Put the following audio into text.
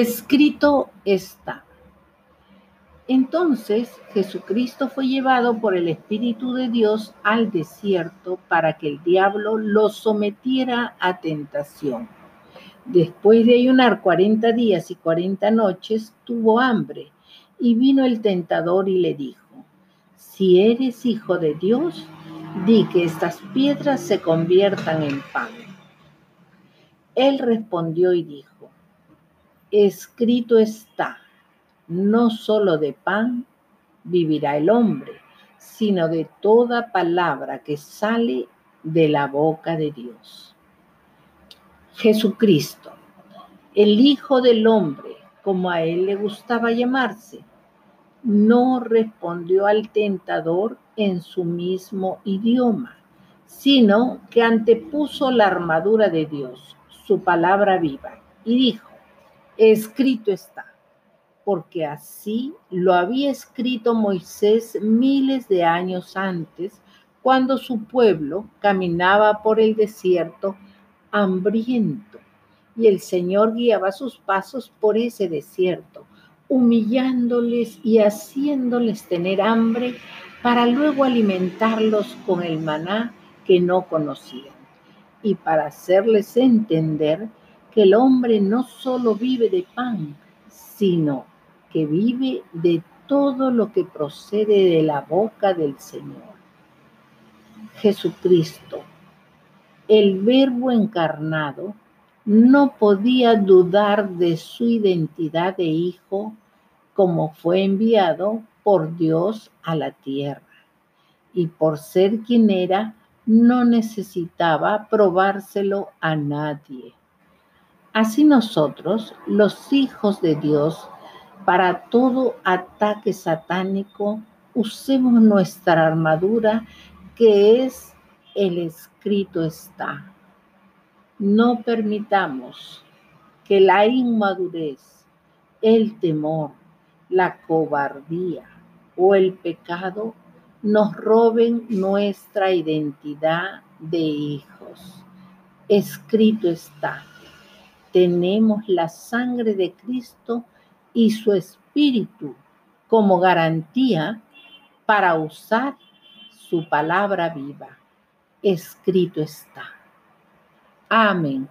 escrito está. Entonces Jesucristo fue llevado por el Espíritu de Dios al desierto para que el diablo lo sometiera a tentación. Después de ayunar cuarenta días y cuarenta noches, tuvo hambre y vino el tentador y le dijo, si eres hijo de Dios, di que estas piedras se conviertan en pan. Él respondió y dijo, escrito está no solo de pan vivirá el hombre, sino de toda palabra que sale de la boca de Dios. Jesucristo, el Hijo del Hombre, como a él le gustaba llamarse, no respondió al tentador en su mismo idioma, sino que antepuso la armadura de Dios, su palabra viva, y dijo, escrito está porque así lo había escrito Moisés miles de años antes, cuando su pueblo caminaba por el desierto hambriento, y el Señor guiaba sus pasos por ese desierto, humillándoles y haciéndoles tener hambre para luego alimentarlos con el maná que no conocían, y para hacerles entender que el hombre no solo vive de pan, sino que vive de todo lo que procede de la boca del Señor. Jesucristo, el verbo encarnado, no podía dudar de su identidad de hijo como fue enviado por Dios a la tierra. Y por ser quien era, no necesitaba probárselo a nadie. Así nosotros, los hijos de Dios, para todo ataque satánico, usemos nuestra armadura que es el escrito está. No permitamos que la inmadurez, el temor, la cobardía o el pecado nos roben nuestra identidad de hijos. Escrito está. Tenemos la sangre de Cristo y su espíritu como garantía para usar su palabra viva. Escrito está. Amén.